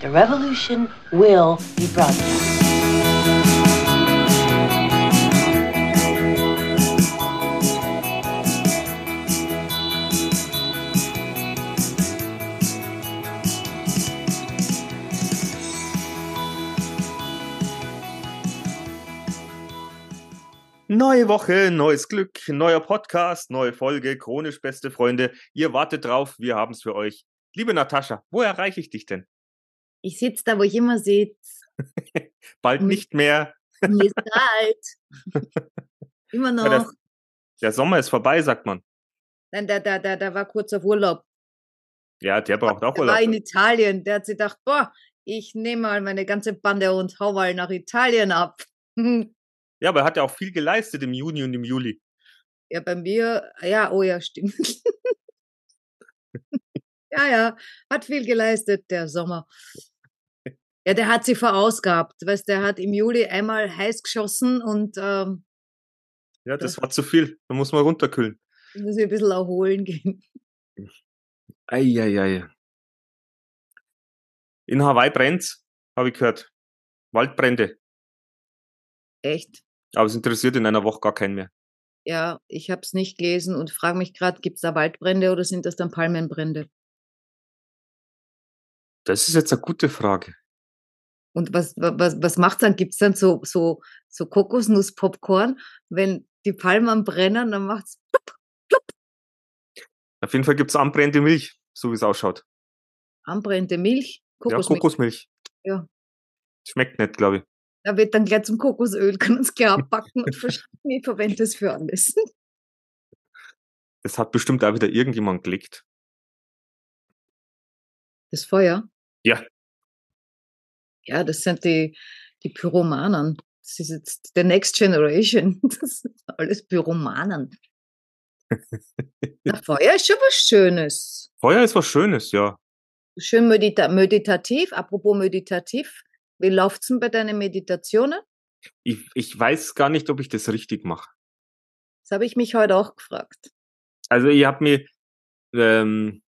The revolution will be broadcast. Neue Woche, neues Glück, neuer Podcast, neue Folge, chronisch beste Freunde. Ihr wartet drauf, wir haben es für euch. Liebe Natascha, wo erreiche ich dich denn? Ich sitze da, wo ich immer sitze. Bald nicht mehr. Mir ist kalt. immer noch. Ja, der, der, Sommer ist vorbei, sagt man. Nein, der, der, der, der war kurz auf Urlaub. Ja, der braucht auch der Urlaub. war in Italien. Der hat sich gedacht, boah, ich nehme mal meine ganze Bande und hau mal nach Italien ab. Ja, aber er hat ja auch viel geleistet im Juni und im Juli. Ja, bei mir, ja, oh ja, stimmt. Ja, ja, hat viel geleistet, der Sommer. Ja, der hat sie verausgabt. Weißt, der hat im Juli einmal heiß geschossen und ähm, ja, das, war zu viel. Da muss man runterkühlen. Muss ich ein bisschen erholen gehen. Eieiei. In Hawaii brennt's, habe ich gehört. Waldbrände. Echt? Aber es interessiert in einer Woche gar keinen mehr. Ja, ich habe es nicht gelesen und frage mich gerade, gibt es da Waldbrände oder sind das dann Palmenbrände? Das ist jetzt eine gute Frage. Und was, was, was macht dann? Gibt es dann so, so, so Kokosnuss-Popcorn? Wenn die Palmen brennen, dann macht es plupp, plupp. Auf jeden Fall gibt es anbrennende Milch, so wie es ausschaut. Anbrennende Milch? Kokosmilch. Ja, Kokosmilch. Ja. Schmeckt nicht, glaube ich. Da wird dann gleich zum Kokosöl, kann uns gleich abpacken und verstehen, ich verwende es für alles. Das hat bestimmt auch wieder irgendjemand gelegt. Das Feuer? Ja. Ja, das sind die, die Pyromanen. Das ist jetzt the next generation. Das sind alles Pyromanen. Na, Feuer ist schon was Schönes. Feuer ist was Schönes, ja. Schön medita meditativ. Apropos meditativ. Wie läuft's denn bei deinen Meditationen? Ich, ich weiß gar nicht, ob ich das richtig mache. Das habe ich mich heute auch gefragt. Also ich habe mir, ähm,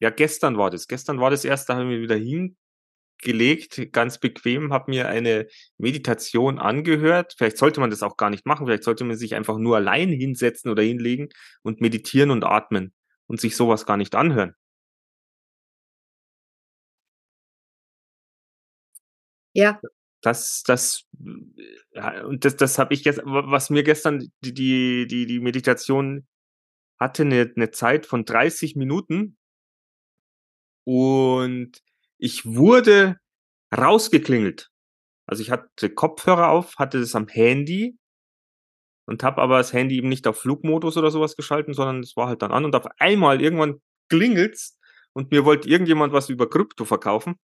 ja gestern war das, gestern war das erst, da habe ich mir wieder hingelegt, ganz bequem, habe mir eine Meditation angehört. Vielleicht sollte man das auch gar nicht machen, vielleicht sollte man sich einfach nur allein hinsetzen oder hinlegen und meditieren und atmen und sich sowas gar nicht anhören. Ja. Das, das, und das, das habe ich jetzt, was mir gestern die, die, die, die Meditation hatte eine, eine Zeit von 30 Minuten und ich wurde rausgeklingelt. Also ich hatte Kopfhörer auf, hatte das am Handy und habe aber das Handy eben nicht auf Flugmodus oder sowas geschalten, sondern es war halt dann an und auf einmal irgendwann klingelt's und mir wollte irgendjemand was über Krypto verkaufen.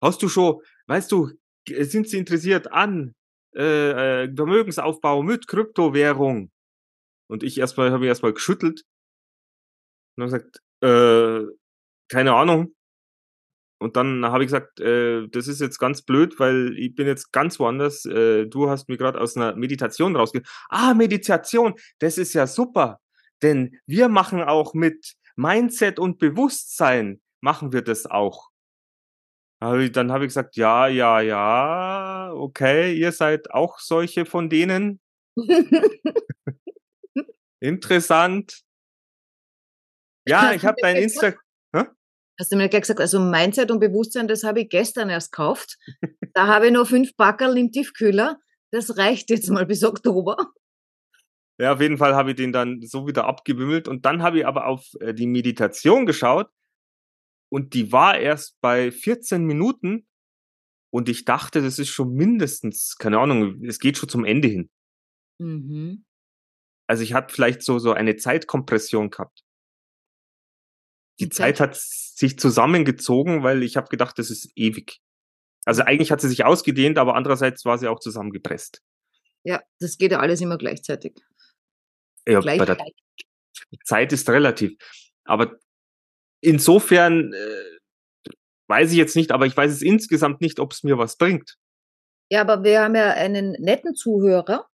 Hast du schon, weißt du, sind Sie interessiert an äh, äh, Vermögensaufbau mit Kryptowährung? Und ich erstmal habe ich erstmal geschüttelt und habe gesagt, äh, keine Ahnung. Und dann habe ich gesagt, äh, das ist jetzt ganz blöd, weil ich bin jetzt ganz woanders. Äh, du hast mir gerade aus einer Meditation rausge. Ah, Meditation, das ist ja super, denn wir machen auch mit Mindset und Bewusstsein machen wir das auch. Dann habe ich gesagt, ja, ja, ja, okay, ihr seid auch solche von denen. Interessant. Ja, ich habe dein Insta. Hast du mir gleich gesagt, also Mindset und Bewusstsein, das habe ich gestern erst gekauft. da habe ich noch fünf Packerl im Tiefkühler. Das reicht jetzt mal bis Oktober. Ja, auf jeden Fall habe ich den dann so wieder abgewimmelt und dann habe ich aber auf äh, die Meditation geschaut und die war erst bei 14 Minuten und ich dachte, das ist schon mindestens, keine Ahnung, es geht schon zum Ende hin. Mhm. Also ich hatte vielleicht so, so eine Zeitkompression gehabt. Die, die Zeit, Zeit hat sich zusammengezogen, weil ich habe gedacht, das ist ewig. Also eigentlich hat sie sich ausgedehnt, aber andererseits war sie auch zusammengepresst. Ja, das geht ja alles immer gleichzeitig. Ja, Gleich bei der Zeit ist relativ. Aber insofern äh, weiß ich jetzt nicht, aber ich weiß es insgesamt nicht, ob es mir was bringt. Ja, aber wir haben ja einen netten Zuhörer,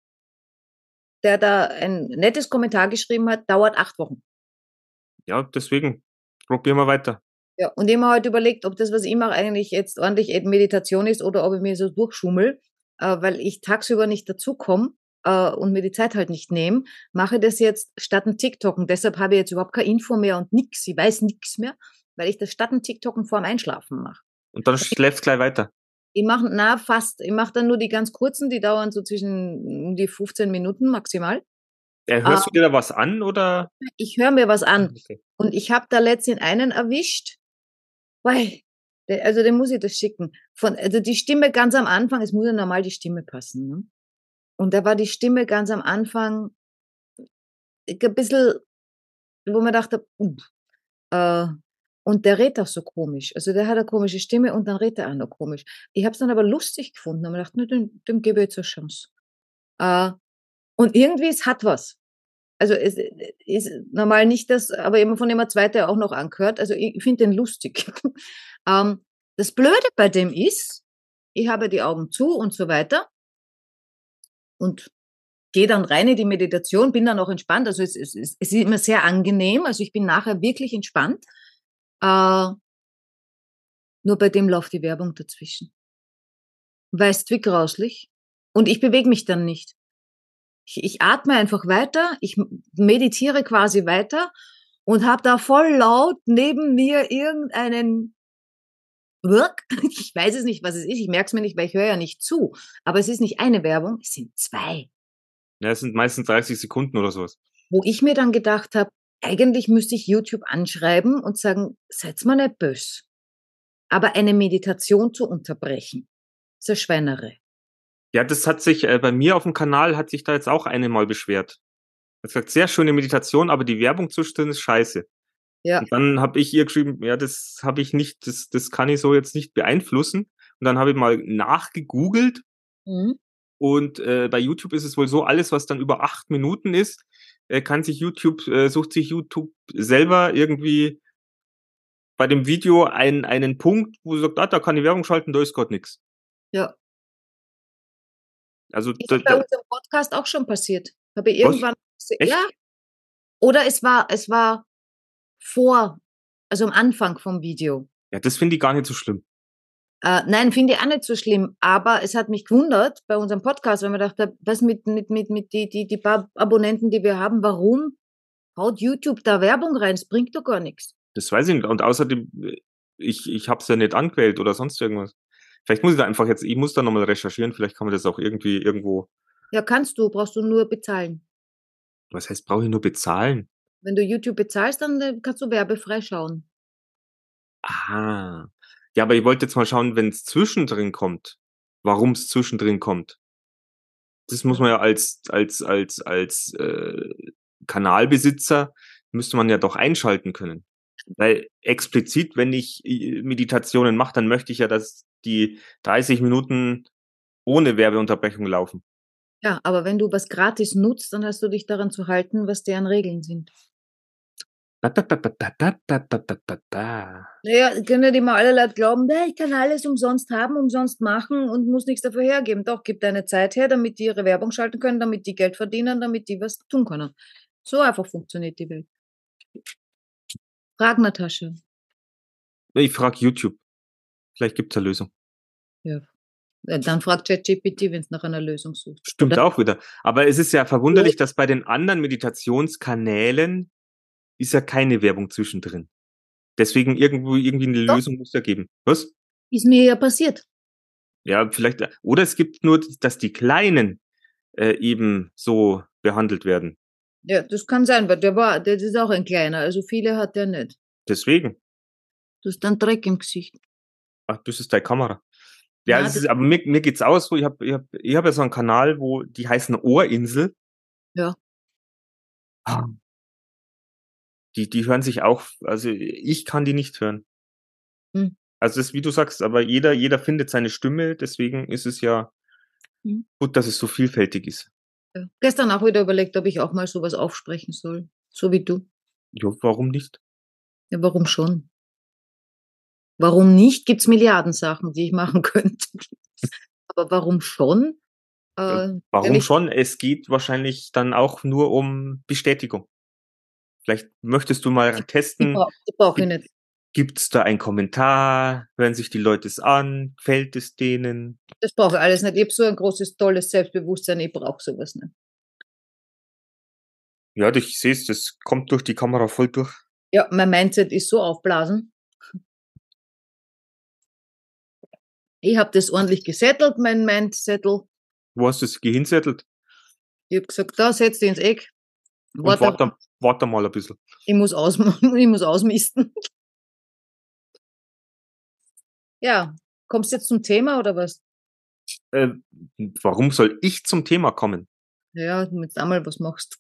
der da ein nettes Kommentar geschrieben hat, dauert acht Wochen. Ja, deswegen probieren wir weiter. Ja, und ich habe halt überlegt, ob das, was ich mache, eigentlich jetzt ordentlich Meditation ist oder ob ich mir so durchschummel, äh, weil ich tagsüber nicht dazukomme äh, und mir die Zeit halt nicht nehme, mache das jetzt statt ein TikTok. Und deshalb habe ich jetzt überhaupt keine Info mehr und nix. Ich weiß nix mehr, weil ich das statt ein TikToken vorm Einschlafen mache. Und dann schläfst gleich weiter. Ich mache, na, fast. Ich mache dann nur die ganz kurzen, die dauern so zwischen die 15 Minuten maximal. Äh, hörst du dir da was an oder? Ich höre mir was an. Okay. Und ich habe da letztens einen erwischt. Weil, also den muss ich das schicken. Von, also die Stimme ganz am Anfang, es muss ja normal die Stimme passen. Ne? Und da war die Stimme ganz am Anfang ein bisschen, wo man dachte, uh, äh, und der redet auch so komisch. Also der hat eine komische Stimme und dann redet er auch noch komisch. Ich habe es dann aber lustig gefunden und mir gedacht, ne, dem, dem gebe ich jetzt eine Chance. Äh, und irgendwie, es hat was. Also es ist normal nicht das, aber eben von dem er zweite auch noch angehört. Also ich finde den lustig. ähm, das Blöde bei dem ist, ich habe die Augen zu und so weiter und gehe dann rein in die Meditation, bin dann auch entspannt. Also es, es, es ist immer sehr angenehm. Also ich bin nachher wirklich entspannt. Äh, nur bei dem läuft die Werbung dazwischen. Weißt wie grauslich. Und ich bewege mich dann nicht. Ich, ich atme einfach weiter, ich meditiere quasi weiter und habe da voll laut neben mir irgendeinen Work. Ich weiß es nicht, was es ist. Ich merke es mir nicht, weil ich höre ja nicht zu. Aber es ist nicht eine Werbung, es sind zwei. Ja, es sind meistens 30 Sekunden oder sowas. Wo ich mir dann gedacht habe, eigentlich müsste ich YouTube anschreiben und sagen, seid mal nicht böse. Aber eine Meditation zu unterbrechen, ist eine Schweinerei. Ja, das hat sich äh, bei mir auf dem Kanal hat sich da jetzt auch eine mal beschwert. Er hat gesagt, sehr schöne Meditation, aber die Werbung zwischendrin ist scheiße. Ja. Und dann habe ich ihr geschrieben, ja, das habe ich nicht, das, das kann ich so jetzt nicht beeinflussen. Und dann habe ich mal nachgegoogelt Mhm. und äh, bei YouTube ist es wohl so, alles, was dann über acht Minuten ist, äh, kann sich YouTube, äh, sucht sich YouTube selber irgendwie bei dem Video einen, einen Punkt, wo sie sagt, ah, da kann ich Werbung schalten, da ist gerade nichts. Ja. Also Ist da, bei unserem Podcast auch schon passiert. Habe ich irgendwann, Echt? ja. Oder es war, es war vor, also am Anfang vom Video. ja, das finde ich gar nicht so schlimm. Äh, nein, finde ich auch nicht so schlimm, aber es hat mich gewundert bei unserem Podcast, weil man dachte, was mit, mit, mit, mit die, die, die paar Abonnenten, die wir haben, warum haut YouTube da Werbung rein? Es bringt doch gar nichts. Das weiß ich nicht. Und außerdem, äh, ich, ich habe es ja nicht angewählt oder sonst irgendwas. Vielleicht muss ich da einfach jetzt, ich muss da nochmal recherchieren, vielleicht kann man das auch irgendwie irgendwo, Ja, kannst du, brauchst du nur bezahlen. was heißt, brauche ich nur bezahlen? Wenn du YouTube bezahlst, dann äh, kannst du werbefrei schauen. Aha. Ja, aber ich wollte jetzt mal schauen, wenn es zwischendrin kommt, warum es zwischendrin kommt. Das muss man ja als, als, als, als äh, Kanalbesitzer, müsste man ja doch einschalten können. Weil explizit, wenn ich äh, Meditationen mache, dann möchte ich ja, dass die 30 Minuten ohne Werbeunterbrechung laufen. Ja, aber wenn du was gratis nutzt, dann hast du dich daran zu halten, was deren Regeln sind. Naja, können ja die mal alle Leute glauben, ich kann alles umsonst haben, umsonst machen und muss nichts dafür hergeben. Doch, gib deine Zeit her, damit die ihre Werbung schalten können, damit die Geld verdienen, damit die was tun können. So einfach funktioniert die Welt. Frag Natascha. Ich frage YouTube. Vielleicht gibt's eine Lösung. Ja. Äh, Dann fragt ChatGPT, wenn es nach einer Lösung sucht. Stimmt Oder? auch wieder. Aber es ist ja verwunderlich, dass bei den anderen Meditationskanälen ist ja keine Werbung zwischendrin. Deswegen irgendwo irgendwie eine Doch. Lösung muss ja geben. Was? Ist mir ja passiert. Ja, vielleicht. Oder es gibt nur, dass die Kleinen äh, eben so behandelt werden. Ja, das kann sein, weil der war, der ist auch ein kleiner, also viele hat der nicht. Deswegen. Du hast dann Dreck im Gesicht. Ach, das ist deine Kamera. Ja, Ja, ist, aber mir, mir geht's aus so. Ich habe ich hab, ich hab ja so einen Kanal, wo die heißen Ohrinsel. Ja. Ah. Die, die hören sich auch, also ich kann die nicht hören. Hm. Also das ist wie du sagst, aber jeder, jeder findet seine Stimme, deswegen ist es ja Hm. gut, dass es so vielfältig ist. Ja. Gestern auch wieder überlegt, ob ich auch mal sowas aufsprechen soll. So wie du. Ja, warum nicht? Ja, warum schon? Warum nicht? Gibt's Milliarden Sachen, die ich machen könnte. Aber warum schon? Äh, Warum Ehrlich? schon? Es geht wahrscheinlich dann auch nur um Bestätigung. Vielleicht möchtest du mal die testen, brauche brauch ich nicht. Gibt's da einen Kommentar? Hören sich die Leute es an? Gefällt es denen? Das brauche ich alles nicht. Ich habe so ein großes, tolles Selbstbewusstsein, ich brauche sowas nicht. Ja, ich sehe es, das kommt durch die Kamera voll durch. Ja, mein Mindset ist so aufblasen. Ich habe das ordentlich gesettelt, mein Mindsettel. Wo hast du es gehinsettelt? Ich habe gesagt, da setz dich ins Eck. Und Warte, warte, warte mal ein bisschen. ich muss, aus, ich muss ausmisten. Ja, kommst du jetzt zum Thema oder was? Äh, warum soll ich zum Thema kommen? Ja, du jetzt einmal was machst.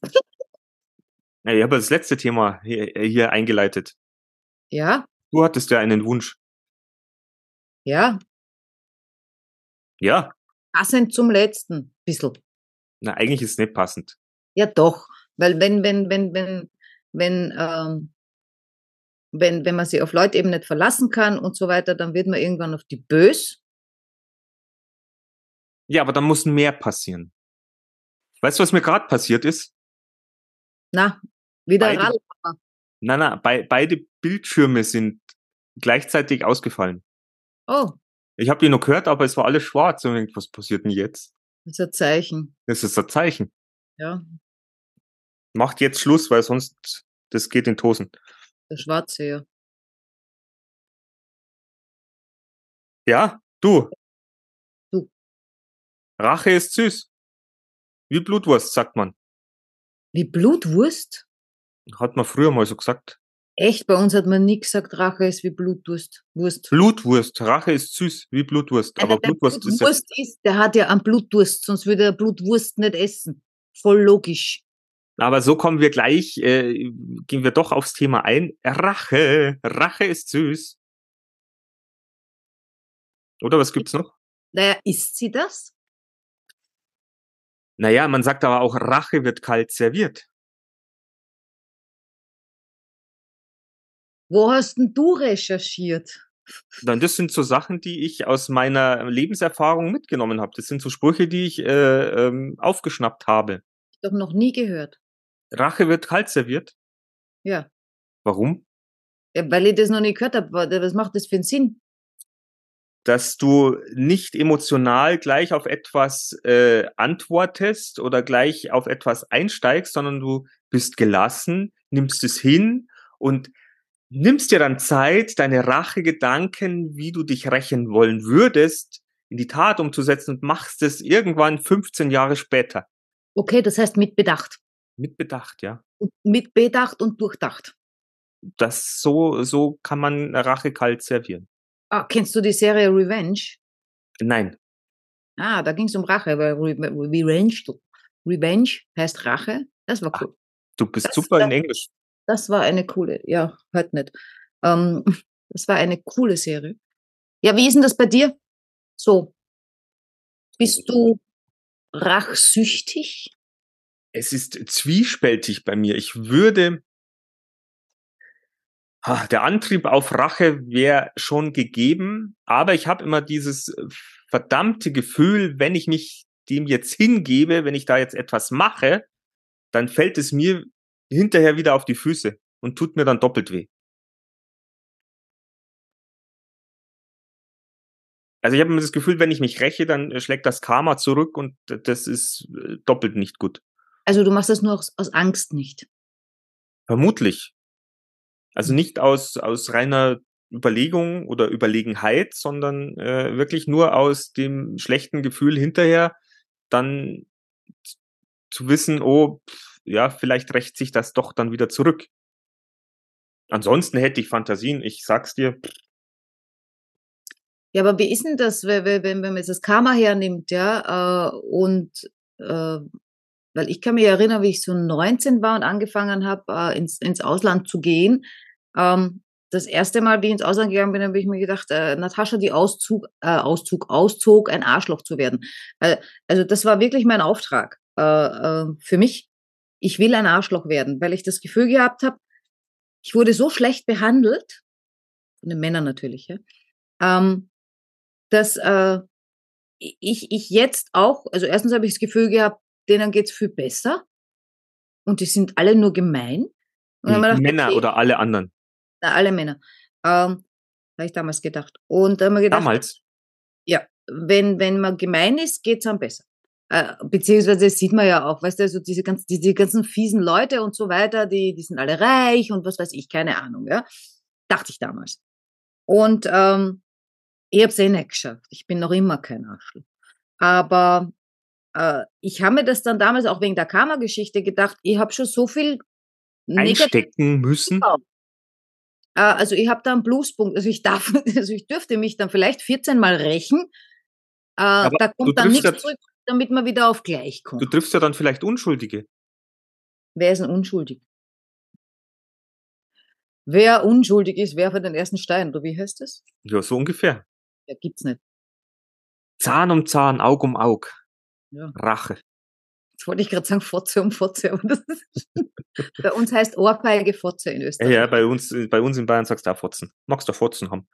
Ja, ich habe das letzte Thema hier, hier eingeleitet. Ja, Du hattest ja einen Wunsch. ja, Ja, passend zum letzten, bissl. na, eigentlich ist es nicht passend. Ja, doch. Weil wenn, wenn, wenn, wenn, wenn, ähm, wenn, wenn man sich auf Leute eben nicht verlassen kann und so weiter, dann wird man irgendwann auf die bös. Ja, aber da muss mehr passieren. Weißt du, was mir gerade passiert ist? Na, wieder Beide- Radl. Na, na, bei, beide Bildschirme sind gleichzeitig ausgefallen. Oh, Ich habe die noch gehört, aber es war alles schwarz. Und ich denk, was passiert denn jetzt? das ist ein Zeichen. Das ist ein Zeichen. Ja, Macht jetzt Schluss, weil sonst das geht in die Hosen. Der Schwarze, ja. Ja, du. Du. Rache ist süß. Wie Blutwurst, sagt man. Wie Blutwurst? Hat man früher mal so gesagt. Echt, bei uns hat man nie gesagt, Rache ist wie Blutwurst. Wurst. Blutwurst. Rache ist süß, wie Blutwurst. Einer, Aber der Blutwurst ist ja, Blutwurst ist, der hat ja einen Blutdurst, sonst würde er Blutwurst nicht essen. Voll logisch. Aber so kommen wir gleich, äh, gehen wir doch aufs Thema ein. Rache. Rache ist süß. Oder was gibt's noch? Naja, isst sie das? Naja, man sagt aber auch, Rache wird kalt serviert. Wo hast denn du recherchiert? Dann das sind so Sachen, die ich aus meiner Lebenserfahrung mitgenommen habe. Das sind so Sprüche, die ich äh, ähm, aufgeschnappt habe. Doch noch nie gehört. Rache wird kalt serviert. Ja. Warum? ja weil ich das noch nie gehört habe. Was macht das für einen Sinn? Dass du nicht emotional gleich auf etwas äh, antwortest oder gleich auf etwas einsteigst, sondern du bist gelassen, nimmst es hin und nimmst dir dann Zeit, deine Rachegedanken, wie du dich rächen wollen würdest, in die Tat umzusetzen und machst es irgendwann 15 Jahre später. Okay, das heißt mit Bedacht. Mit Bedacht, ja. Mit Bedacht und Durchdacht. Das so, so kann man Rache kalt servieren. Ah, kennst du die Serie Revenge? Nein. Ah, da ging es um Rache, weil Re Revenge, Revenge heißt Rache. Das war cool. Du bist Das- super in das- Englisch. Das war eine coole, ja, hört nicht. Ähm, das war eine coole Serie. Ja, wie ist denn das bei dir? So. Bist du rachsüchtig? Es ist zwiespältig bei mir. Ich würde. Ah, Der Antrieb auf Rache wäre schon gegeben, aber ich habe immer dieses äh, verdammte Gefühl, wenn ich mich dem jetzt hingebe, wenn ich da jetzt etwas mache, dann fällt es mir hinterher wieder auf die Füße und tut mir dann doppelt weh. Also ich habe immer das Gefühl, wenn ich mich räche, dann äh, schlägt das Karma zurück und das ist äh, doppelt nicht gut. Also du machst das nur aus, aus Angst nicht. Vermutlich. Also nicht aus, aus reiner Überlegung oder Überlegenheit, sondern äh, wirklich nur aus dem schlechten Gefühl hinterher dann zu wissen, oh, pff, ja, vielleicht rächt sich das doch dann wieder zurück. Ansonsten hätte ich Fantasien, ich sag's dir, Ja, aber wie ist denn das, wenn, wenn, wenn man jetzt das Karma hernimmt, ja, äh, und äh, weil ich kann mich erinnern, wie ich so 19 war und angefangen habe, äh, ins, ins Ausland zu gehen. Ähm, das erste Mal, wie ich ins Ausland gegangen bin, habe ich mir gedacht, äh, Natascha, die Auszug, äh, Auszug, auszog, ein Arschloch zu werden. Äh, also das war wirklich mein Auftrag äh, äh, für mich. Ich will ein Arschloch werden, weil ich das Gefühl gehabt habe, ich wurde so schlecht behandelt, von den Männern natürlich, ja, ähm, dass äh, ich, ich jetzt auch, also erstens habe ich das Gefühl gehabt, denen geht's viel besser und die sind alle nur gemein. Gedacht, Männer okay, oder alle anderen. na, alle Männer. Ähm, habe ich damals gedacht. Und haben wir gedacht, Damals? ja, wenn, wenn man gemein ist, geht's einem besser. Äh, beziehungsweise das sieht man ja auch, weißt du, also diese, ganz, diese ganzen fiesen Leute und so weiter, die, die sind alle reich und was weiß ich, keine Ahnung, ja. Dachte ich damals. Und ähm, ich habe es eh nicht geschafft. Ich bin noch immer kein Arschloch. Aber äh, ich habe mir das dann damals auch wegen der Karma-Geschichte gedacht, ich habe schon so viel Einstecken müssen? Genau. Äh, also ich habe da einen Pluspunkt. Also ich darf, also ich dürfte mich dann vielleicht 14 Mal rächen. Äh, da du kommt dann nichts ja- zurück, damit man wieder auf gleich Du kommt. triffst ja dann vielleicht Unschuldige. Wer ist denn unschuldig? Wer unschuldig ist, werfe den ersten Stein. Oder wie heißt das? Ja, so ungefähr. Ja, gibt's nicht. Zahn um Zahn, Aug um Aug. Ja. Rache. Jetzt wollte ich gerade sagen Fotze um Fotze. Aber das ist bei uns heißt Ohrfeige Fotze in Österreich. ja, bei uns, bei uns in Bayern sagst du auch Fotzen. Magst du Fotzen haben.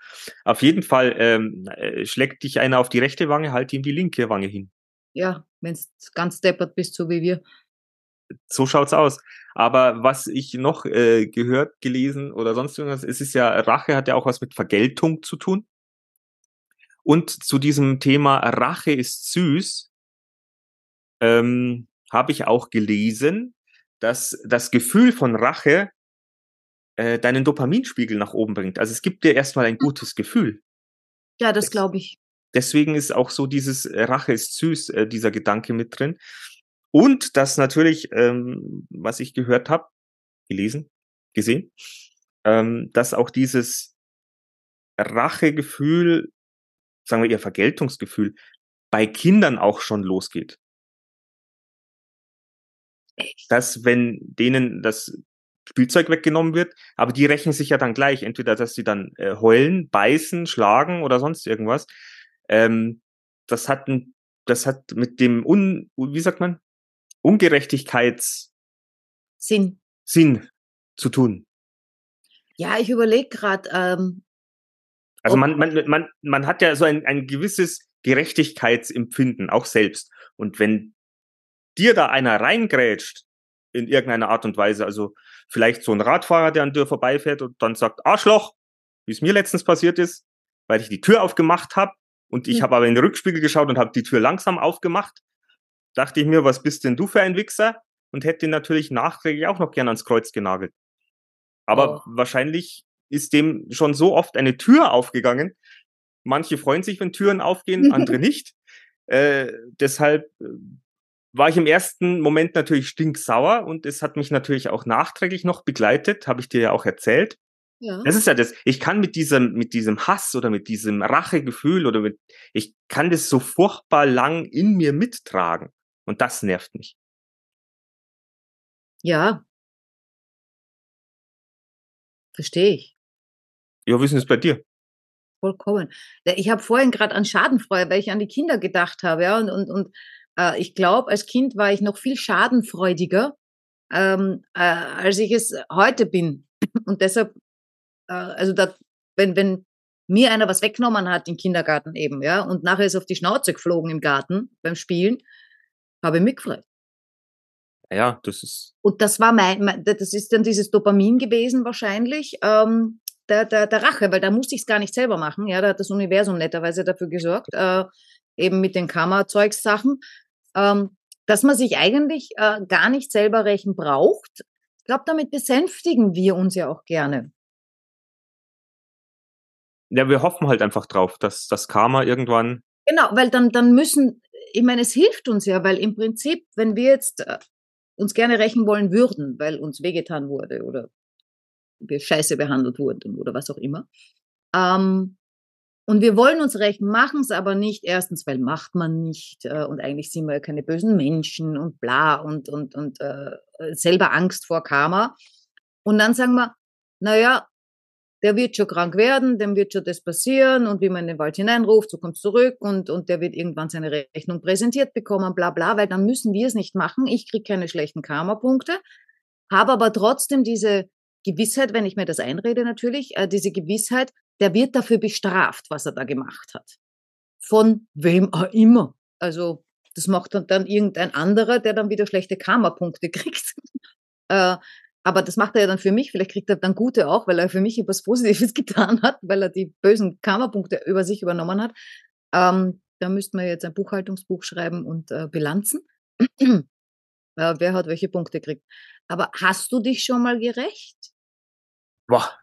Auf jeden Fall ähm, äh, schlägt dich einer auf die rechte Wange, halt ihm die linke Wange hin. Ja, wenn es ganz deppert bist, so wie wir. So schaut's aus. Aber was ich noch äh, gehört, gelesen oder sonst irgendwas, es ist ja, Rache hat ja auch was mit Vergeltung zu tun. Und zu diesem Thema Rache ist süß, ähm, habe ich auch gelesen, dass das Gefühl von Rache äh, deinen Dopaminspiegel nach oben bringt. Also es gibt dir erstmal ein gutes Gefühl. Ja, das glaube ich. Deswegen ist auch so dieses äh, Rache ist süß, äh, dieser Gedanke mit drin. Und das natürlich, ähm, was ich gehört habe, gelesen, gesehen, ähm, dass auch dieses Rachegefühl, sagen wir eher Vergeltungsgefühl, bei Kindern auch schon losgeht. Dass wenn denen das Spielzeug weggenommen wird, aber die rächen sich ja dann gleich, entweder dass sie dann äh, heulen, beißen, schlagen oder sonst irgendwas. Ähm, das hat ein, das hat mit dem un, wie sagt man, Ungerechtigkeitssinn Sinn. zu tun. Ja, ich überlege gerade, ähm, Also man, man, man, man hat ja so ein, ein gewisses Gerechtigkeitsempfinden, auch selbst. Und wenn dir da einer reingrätscht, in irgendeiner Art und Weise, also vielleicht so ein Radfahrer, der an dir vorbeifährt und dann sagt, Arschloch, wie es mir letztens passiert ist, weil ich die Tür aufgemacht habe und ich Hm. habe aber in den Rückspiegel geschaut und habe die Tür langsam aufgemacht, dachte ich mir, was bist denn du für ein Wichser? Und hätte ihn natürlich nachträglich auch noch gern ans Kreuz genagelt. Aber Oh. wahrscheinlich ist dem schon so oft eine Tür aufgegangen. Manche freuen sich, wenn Türen aufgehen, andere nicht. Äh, deshalb äh, war ich im ersten Moment natürlich stinksauer und es hat mich natürlich auch nachträglich noch begleitet, habe ich dir ja auch erzählt. ja. Das ist ja das. Ich kann mit diesem, mit diesem Hass oder mit diesem Rachegefühl oder mit, ich kann das so furchtbar lang in mir mittragen. Und das nervt mich. ja. Verstehe ich. Ja, wie ist denn das bei dir? Vollkommen. Ich habe vorhin gerade an Schadenfreude, weil ich an die Kinder gedacht habe, ja, und, und, und äh, ich glaube, als Kind war ich noch viel schadenfreudiger, ähm, äh, als ich es heute bin. Und deshalb, äh, also da, wenn, wenn mir einer was weggenommen hat im Kindergarten eben, ja, und nachher ist auf die Schnauze geflogen im Garten beim Spielen, habe ich mich gefreut. Ja, das ist, Und das war mein, das ist dann dieses Dopamin gewesen wahrscheinlich, ähm, der, der, der Rache, weil da musste ich es gar nicht selber machen. Ja, da hat das Universum netterweise dafür gesorgt, äh, eben mit den Karma-Zeugssachen, ähm, dass man sich eigentlich äh, gar nicht selber rächen braucht. Ich glaube, damit besänftigen wir uns ja auch gerne. ja, wir hoffen halt einfach drauf, dass das Karma irgendwann, Genau, weil dann, dann müssen, ich meine, es hilft uns ja, weil im Prinzip, wenn wir jetzt äh, uns gerne rächen wollen würden, weil uns wehgetan wurde oder wir scheiße behandelt wurden oder was auch immer, ähm, und wir wollen uns rächen, machen es aber nicht, erstens, weil macht man nicht äh, und eigentlich sind wir ja keine bösen Menschen und bla und, und, und äh, selber Angst vor Karma. Und dann sagen wir, naja, der wird schon krank werden, dem wird schon das passieren und wie man in den Wald hineinruft, so kommt zurück und, und der wird irgendwann seine Rechnung präsentiert bekommen, bla bla, weil dann müssen wir es nicht machen. Ich kriege keine schlechten Karma-Punkte, habe aber trotzdem diese Gewissheit, wenn ich mir das einrede natürlich, äh, diese Gewissheit, der wird dafür bestraft, was er da gemacht hat. Von wem auch immer. Also das macht dann, dann irgendein anderer, der dann wieder schlechte Karma-Punkte kriegt. äh, Aber das macht er ja dann für mich. Vielleicht kriegt er dann gute auch, weil er für mich etwas Positives getan hat, weil er die bösen Karma-Punkte über sich übernommen hat. Ähm, da müssten wir jetzt ein Buchhaltungsbuch schreiben und äh, Bilanzen. äh, wer hat welche Punkte gekriegt. Aber hast du dich schon mal gerecht? Boah.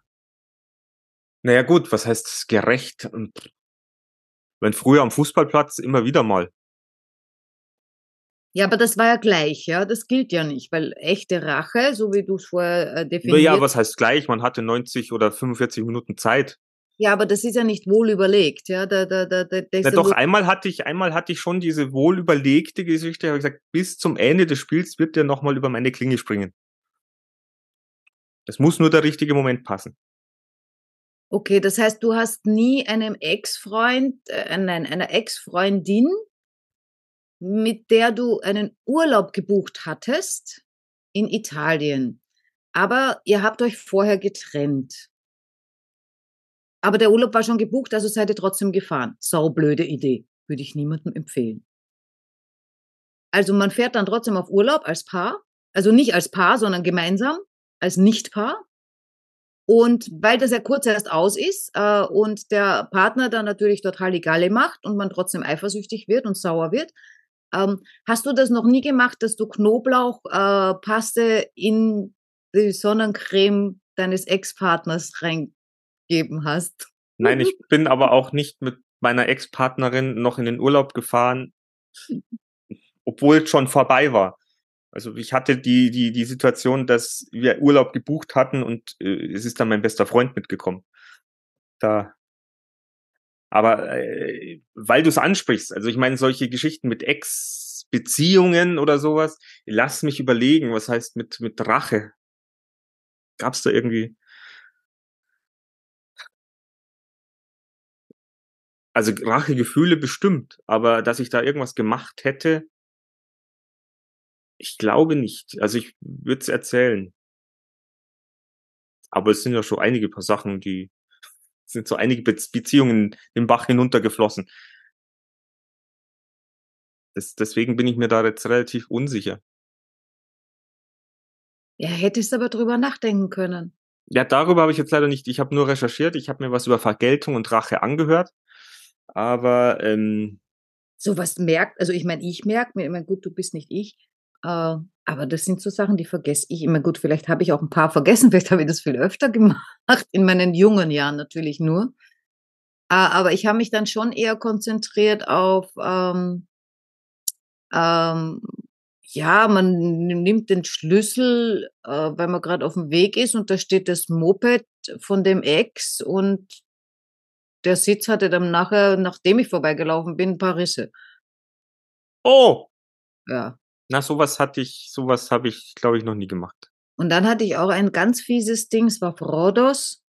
Naja gut, was heißt gerecht? Wenn früher am Fußballplatz immer wieder mal. Ja, aber das war ja gleich, ja. Das gilt ja nicht, weil echte Rache, so wie du es vorher äh, definiert Naja, was heißt gleich? Man hatte 90 oder 45 Minuten Zeit. Ja, aber das ist ja nicht wohl überlegt, ja. Da, da, da, da, da Ja, ja doch, einmal hatte ich, einmal hatte ich schon diese wohlüberlegte Geschichte, habe gesagt, bis zum Ende des Spiels wird der nochmal über meine Klinge springen. Es muss nur der richtige Moment passen. Okay, das heißt, du hast nie einem Ex-Freund, äh, nein, einer Ex-Freundin, mit der du einen Urlaub gebucht hattest in Italien. Aber ihr habt euch vorher getrennt. Aber der Urlaub war schon gebucht, also seid ihr trotzdem gefahren. Saublöde Idee. Würde ich niemandem empfehlen. Also man fährt dann trotzdem auf Urlaub als Paar. Also nicht als Paar, sondern gemeinsam, als Nicht-Paar. Und weil das ja kurz erst aus ist äh, und der Partner dann natürlich total die Galle macht und man trotzdem eifersüchtig wird und sauer wird, ähm, hast du das noch nie gemacht, dass du Knoblauchpaste äh, in die Sonnencreme deines Ex-Partners reingeben hast? Nein, ich bin aber auch nicht mit meiner Ex-Partnerin noch in den Urlaub gefahren, obwohl es schon vorbei war. Also ich hatte die, die, die Situation, dass wir Urlaub gebucht hatten und äh, es ist dann mein bester Freund mitgekommen. Da. Aber äh, weil du es ansprichst, also ich meine, solche Geschichten mit Ex-Beziehungen oder sowas, lass mich überlegen, was heißt mit, mit Rache? Gab's da irgendwie? Also Rachegefühle bestimmt, aber dass ich da irgendwas gemacht hätte, ich glaube nicht. Also ich würde es erzählen. Aber es sind ja schon einige paar Sachen, die sind so einige Be Beziehungen den Bach hinuntergeflossen. Das, deswegen bin ich mir da jetzt relativ unsicher. Ja, hättest aber drüber nachdenken können. Ja, darüber habe ich jetzt leider nicht. Ich habe nur recherchiert. Ich habe mir was über Vergeltung und Rache angehört. Aber ähm, Sowas merkt, also ich meine, ich merke mir immer, gut, du bist nicht ich, äh, aber das sind so Sachen, die vergesse ich immer. Gut, vielleicht habe ich auch ein paar vergessen, vielleicht habe ich das viel öfter gemacht, in meinen jungen Jahren natürlich nur. Äh, aber ich habe mich dann schon eher konzentriert auf, ähm, ähm, ja, man nimmt den Schlüssel, äh, weil man gerade auf dem Weg ist und da steht das Moped von dem Ex und der Sitz hatte dann nachher, nachdem ich vorbeigelaufen bin, ein paar Risse. oh, Ja. Na sowas hatte ich, sowas habe ich, glaube ich, noch nie gemacht. Und dann hatte ich auch ein ganz fieses Ding, es war Rhodos.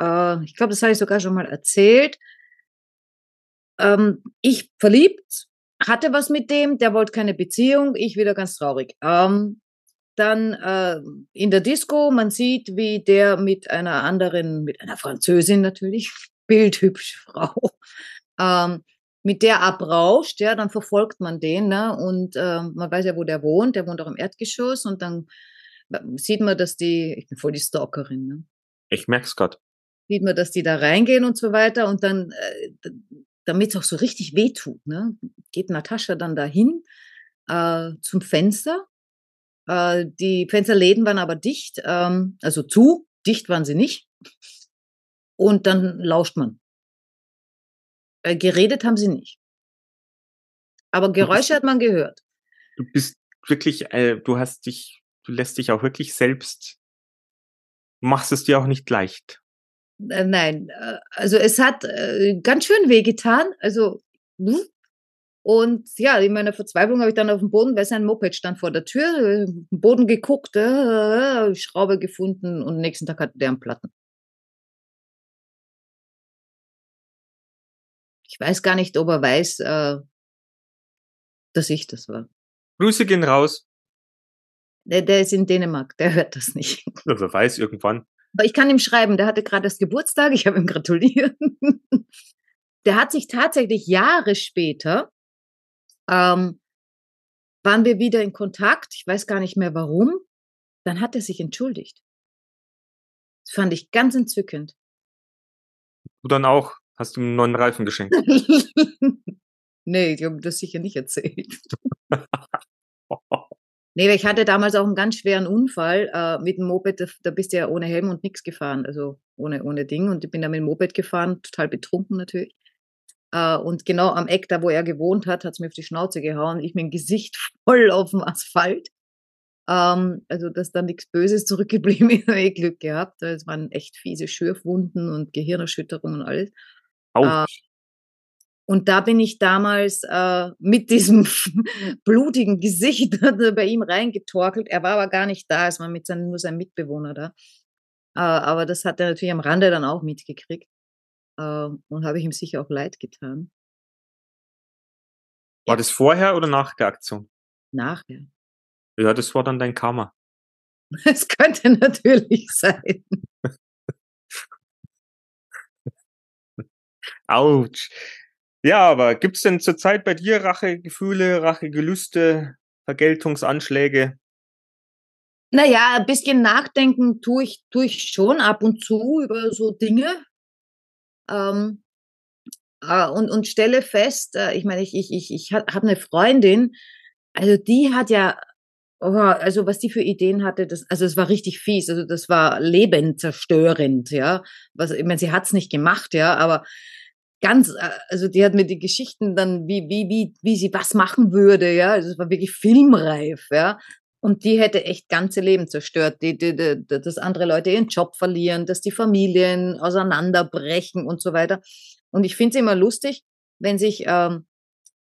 Äh, ich glaube, das habe ich sogar schon mal erzählt. Ähm, ich verliebt, hatte was mit dem, der wollte keine Beziehung, ich wieder ganz traurig. Ähm, dann äh, in der Disco, man sieht, wie der mit einer anderen, mit einer Französin natürlich, bildhübsche Frau, ähm, mit der abrauscht, ja, dann verfolgt man den, ne? Und äh, man weiß ja, wo der wohnt, der wohnt auch im Erdgeschoss und dann sieht man, dass die, ich bin voll die Stalkerin, ne? Ich merk's grad. Sieht man, dass die da reingehen und so weiter und dann, äh, damit es auch so richtig wehtut, ne? Geht Natascha dann dahin äh, zum Fenster. Äh, die Fensterläden waren aber dicht, ähm, also zu, dicht waren sie nicht. Und dann lauscht man. Äh, geredet haben sie nicht. Aber Geräusche hat man gehört. Du bist wirklich, äh, du hast dich, du lässt dich auch wirklich selbst, machst es dir auch nicht leicht. Äh, nein, äh, also es hat äh, ganz schön wehgetan. Also und ja, in meiner Verzweiflung habe ich dann auf dem Boden, weil sein Moped stand vor der Tür, äh, auf den Boden geguckt, Schraube gefunden und nächsten Tag hatte der einen Platten. Ich weiß gar nicht, ob er weiß, äh, dass ich das war. Grüße gehen raus. Der, der ist in Dänemark, der hört das nicht. Ja, Wer weiß, irgendwann. Aber ich kann ihm schreiben, der hatte gerade das Geburtstag, ich habe ihm gratuliert. Der hat sich tatsächlich Jahre später, ähm, waren wir wieder in Kontakt, ich weiß gar nicht mehr warum. dann hat er sich entschuldigt. Das fand ich ganz entzückend. Du dann auch, hast du einen neuen Reifen geschenkt. nee, ich habe das sicher nicht erzählt. nee, ich hatte damals auch einen ganz schweren Unfall äh, mit dem Moped. Da, da, bist du ja ohne Helm und nichts gefahren, also ohne, ohne Ding. Und ich bin da mit dem Moped gefahren, total betrunken natürlich. Äh, und genau am Eck, da wo er gewohnt hat, hat es mir auf die Schnauze gehauen. Ich mein Gesicht voll auf dem Asphalt. Ähm, also, dass da nichts Böses zurückgeblieben ist, habe ich Glück gehabt. Es waren echt fiese Schürfwunden und Gehirnerschütterungen und alles. Äh, und da bin ich damals äh, mit diesem blutigen Gesicht bei ihm reingetorkelt. Er war aber gar nicht da, es war mit seinem, nur sein Mitbewohner da. Äh, aber das hat er natürlich am Rande dann auch mitgekriegt. Äh, und habe ich ihm sicher auch leid getan. War das vorher oder nach der Aktion? Nachher. Ja, das war dann dein Karma. Es könnte natürlich sein. Autsch. Ja, aber gibt's denn zurzeit bei dir Rachegefühle, Rachegelüste, Vergeltungsanschläge? Naja, ein bisschen nachdenken tue ich, tue ich schon ab und zu über so Dinge. Ähm, äh, und, und stelle fest, äh, ich meine, ich, ich, ich, ich habe eine Freundin, also die hat ja, oh, also was die für Ideen hatte, das, also es war richtig fies, also das war lebendzerstörend, ja. Was, ich meine, sie hat's nicht gemacht, ja, aber ganz, äh, also die hat mir die Geschichten dann, wie, wie, wie, wie sie was machen würde, ja. Also es war wirklich filmreif, ja. Und die hätte echt ganze Leben zerstört, die, die, die, dass andere Leute ihren Job verlieren, dass die Familien auseinanderbrechen und so weiter. Und ich finde es immer lustig, wenn sich ähm,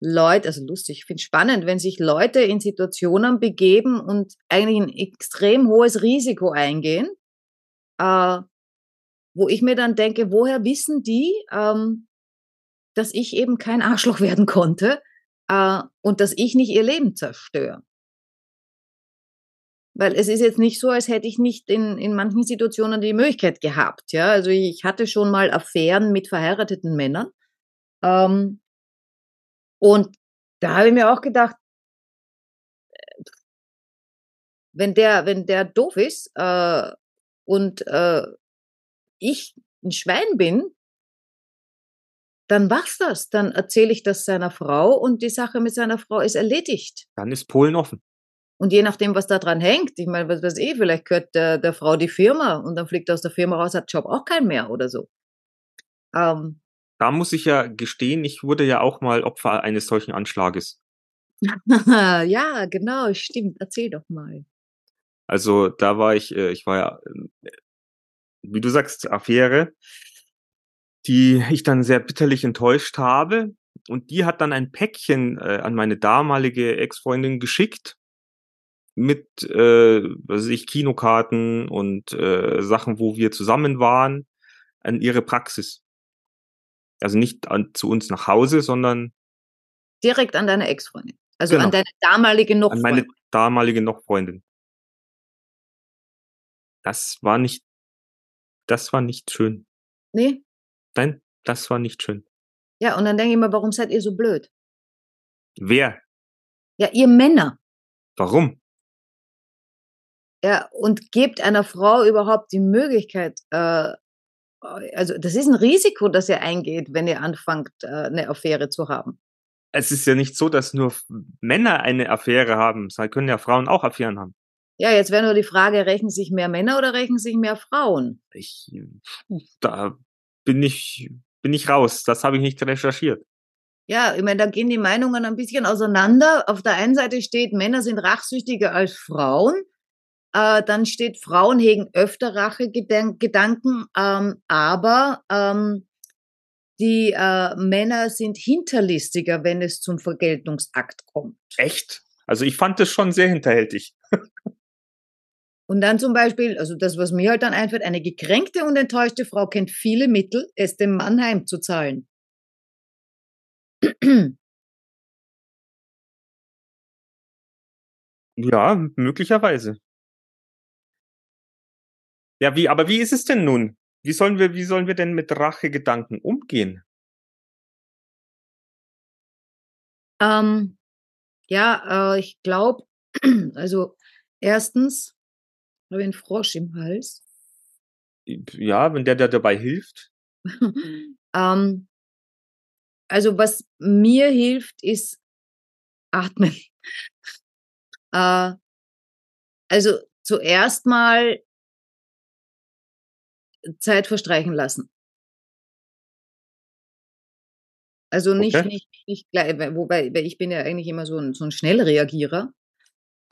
Leute, also lustig, ich finde spannend, wenn sich Leute in Situationen begeben und eigentlich ein extrem hohes Risiko eingehen, äh, wo ich mir dann denke, woher wissen die, ähm, dass ich eben kein Arschloch werden konnte äh, und dass ich nicht ihr Leben zerstöre. Weil es ist jetzt nicht so, als hätte ich nicht in, in manchen Situationen die Möglichkeit gehabt. Ja, also ich hatte schon mal Affären mit verheirateten Männern. Ähm, und da habe ich mir auch gedacht, wenn der, wenn der doof ist äh, und äh, ich ein Schwein bin, dann war's das. Dann erzähle ich das seiner Frau und die Sache mit seiner Frau ist erledigt. Dann ist Polen offen. Und je nachdem, was da dran hängt, ich meine, was weiß ich, vielleicht gehört der, der Frau die Firma und dann fliegt er aus der Firma raus, hat Job auch keinen mehr oder so. Ähm, da muss ich ja gestehen, ich wurde ja auch mal Opfer eines solchen Anschlages. ja, genau, stimmt. Erzähl doch mal. Also da war ich, äh, ich war ja, äh, wie du sagst, Affäre, die ich dann sehr bitterlich enttäuscht habe. Und die hat dann ein Päckchen äh, an meine damalige Ex-Freundin geschickt mit, äh, was weiß ich, Kinokarten und äh, Sachen, wo wir zusammen waren, an ihre Praxis. Also nicht an, zu uns nach Hause, sondern direkt an deine Ex-Freundin. Also genau. an deine damalige noch An meine damalige noch Freundin. Das war nicht, das war nicht schön. Nee? Nein, das war nicht schön. Ja, und dann denke ich mir, warum seid ihr so blöd? Wer? Ja, ihr Männer. Warum? Ja, und gebt einer Frau überhaupt die Möglichkeit, äh, also das ist ein Risiko, das ihr eingeht, wenn ihr anfangt, äh, eine Affäre zu haben. Es ist ja nicht so, dass nur Männer eine Affäre haben. Es können ja Frauen auch Affären haben. Ja, jetzt wäre nur die Frage, rechnen sich mehr Männer oder rechnen sich mehr Frauen? Ich, da bin ich, bin ich raus. Das habe ich nicht recherchiert. Ja, ich meine, da gehen die Meinungen ein bisschen auseinander. Auf der einen Seite steht, Männer sind rachsüchtiger als Frauen. Äh, dann steht, Frauen hegen öfter Rachegedanken, ähm, aber ähm, die äh, Männer sind hinterlistiger, wenn es zum Vergeltungsakt kommt. Echt? Also ich fand das schon sehr hinterhältig. Und dann zum Beispiel, also das, was mir halt dann einfällt, eine gekränkte und enttäuschte Frau kennt viele Mittel, es dem Mann heimzuzahlen. Ja, möglicherweise. Ja, wie, aber wie ist es denn nun? Wie sollen wir, wie sollen wir denn mit Rachegedanken umgehen? Ähm, ja, äh, ich glaube, also erstens Habe einen Frosch im Hals? Ja, wenn der dir dabei hilft. ähm, also was mir hilft, ist atmen. äh, also zuerst mal Zeit verstreichen lassen. Also nicht, Okay. nicht, nicht gleich, wobei, weil ich bin ja eigentlich immer so ein, so ein Schnellreagierer.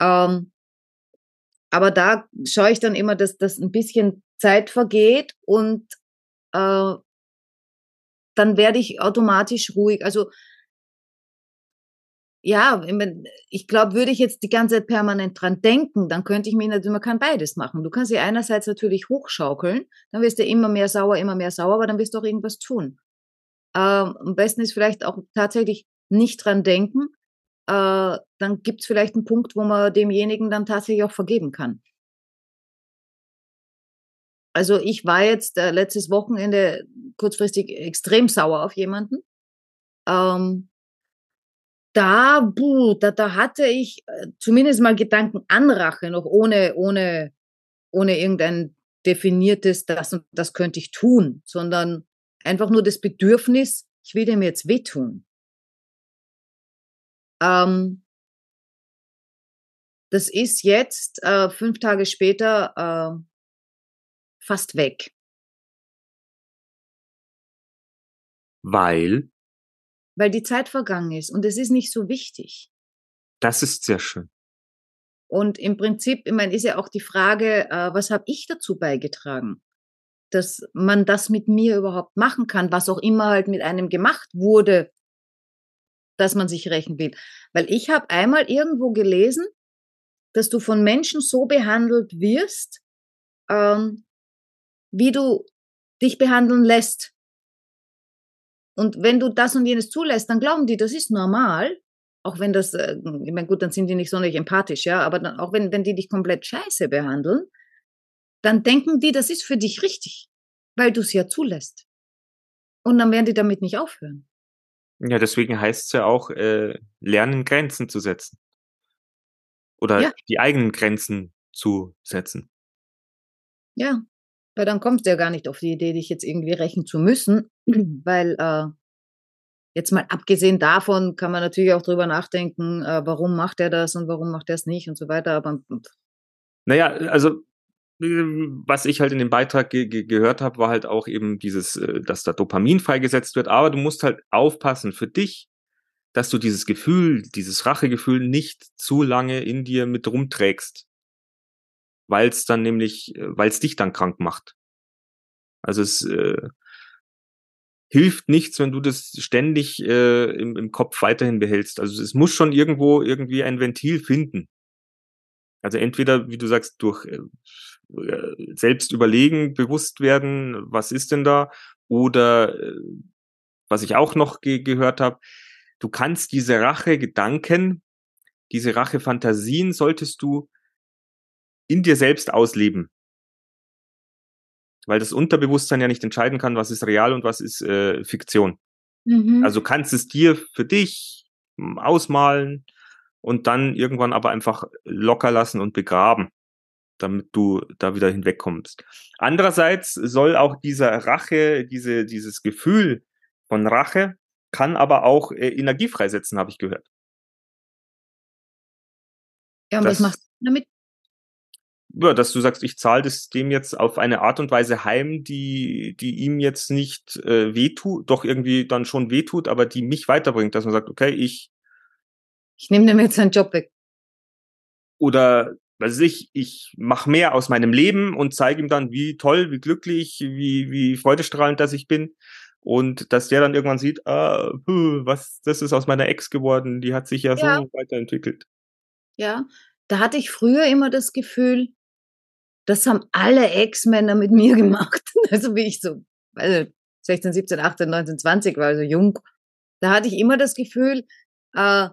Ähm, aber da schaue ich dann immer, dass das ein bisschen Zeit vergeht und äh, dann werde ich automatisch ruhig. Also ja, ich glaube, würde ich jetzt die ganze Zeit permanent dran denken, dann könnte ich mir natürlich, man kann beides machen. Du kannst sie einerseits natürlich hochschaukeln, dann wirst du immer mehr sauer, immer mehr sauer, aber dann wirst du auch irgendwas tun. Ähm, am besten ist vielleicht auch tatsächlich nicht dran denken. Äh, dann gibt es vielleicht einen Punkt, wo man demjenigen dann tatsächlich auch vergeben kann. Also ich war jetzt äh, letztes Wochenende kurzfristig extrem sauer auf jemanden. Ähm, da, buh, da, da hatte ich äh, zumindest mal Gedanken an Rache, noch ohne, ohne, ohne irgendein definiertes, das und das könnte ich tun, sondern einfach nur das Bedürfnis, ich will dem jetzt wehtun. Ähm, das ist jetzt äh, fünf Tage später äh, fast weg. Weil, weil die Zeit vergangen ist und es ist nicht so wichtig. das ist sehr schön. Und im Prinzip, ich meine, ist ja auch die Frage, äh, was habe ich dazu beigetragen, dass man das mit mir überhaupt machen kann, was auch immer halt mit einem gemacht wurde, dass man sich rächen will. Weil ich habe einmal irgendwo gelesen, dass du von Menschen so behandelt wirst, ähm, wie du dich behandeln lässt. Und wenn du das und jenes zulässt, dann glauben die, das ist normal. Auch wenn das, äh, ich meine, gut, dann sind die nicht sonderlich empathisch, ja, aber dann, auch wenn, wenn die dich komplett scheiße behandeln, dann denken die, das ist für dich richtig, weil du es ja zulässt. Und dann werden die damit nicht aufhören. Ja, deswegen heißt es ja auch, äh, lernen, Grenzen zu setzen. Oder Ja. die eigenen Grenzen zu setzen. Ja, weil dann kommst du ja gar nicht auf die Idee, dich jetzt irgendwie rächen zu müssen, weil äh, jetzt mal abgesehen davon kann man natürlich auch drüber nachdenken, äh, warum macht er das und warum macht er es nicht und so weiter, aber Naja, also was ich halt in dem Beitrag ge ge gehört habe, war halt auch eben dieses, äh, dass da Dopamin freigesetzt wird, aber du musst halt aufpassen für dich, dass du dieses Gefühl, dieses Rachegefühl nicht zu lange in dir mit rumträgst, weil es dann nämlich, weil es dich dann krank macht. Also es äh, hilft nichts, wenn du das ständig äh, im, im Kopf weiterhin behältst. Also es muss schon irgendwo irgendwie ein Ventil finden. Also entweder, wie du sagst, durch äh, äh, selbst überlegen, bewusst werden, was ist denn da, oder äh, was ich auch noch ge gehört habe, du kannst diese Rache-Gedanken, diese Rache-Fantasien solltest du in dir selbst ausleben. Weil das Unterbewusstsein ja nicht entscheiden kann, was ist real und was ist äh, Fiktion. mhm. Also kannst es dir für dich hm, ausmalen und dann irgendwann aber einfach locker lassen und begraben, damit du da wieder hinwegkommst. Andererseits soll auch dieser Rache, diese, dieses Gefühl von Rache, kann aber auch äh, Energie freisetzen, habe ich gehört. ja, und was das- machst du damit? Ja, dass du sagst, ich zahle das dem jetzt auf eine Art und Weise heim, die, die ihm jetzt nicht äh, wehtut, doch irgendwie dann schon wehtut, aber die mich weiterbringt, dass man sagt, okay, ich Ich nehme dem jetzt seinen Job weg. oder was weiß ich, ich mache mehr aus meinem Leben und zeige ihm dann, wie toll, wie glücklich, wie, wie freudestrahlend, dass ich bin. Und dass der dann irgendwann sieht, ah, was, das ist aus meiner Ex geworden, die hat sich ja, Ja. so weiterentwickelt. Ja, da hatte ich früher immer das Gefühl, das haben alle Ex-Männer mit mir gemacht. Also wie ich so also 16, 17, 18, 19, 20 war, also jung. Da hatte ich immer das Gefühl, äh,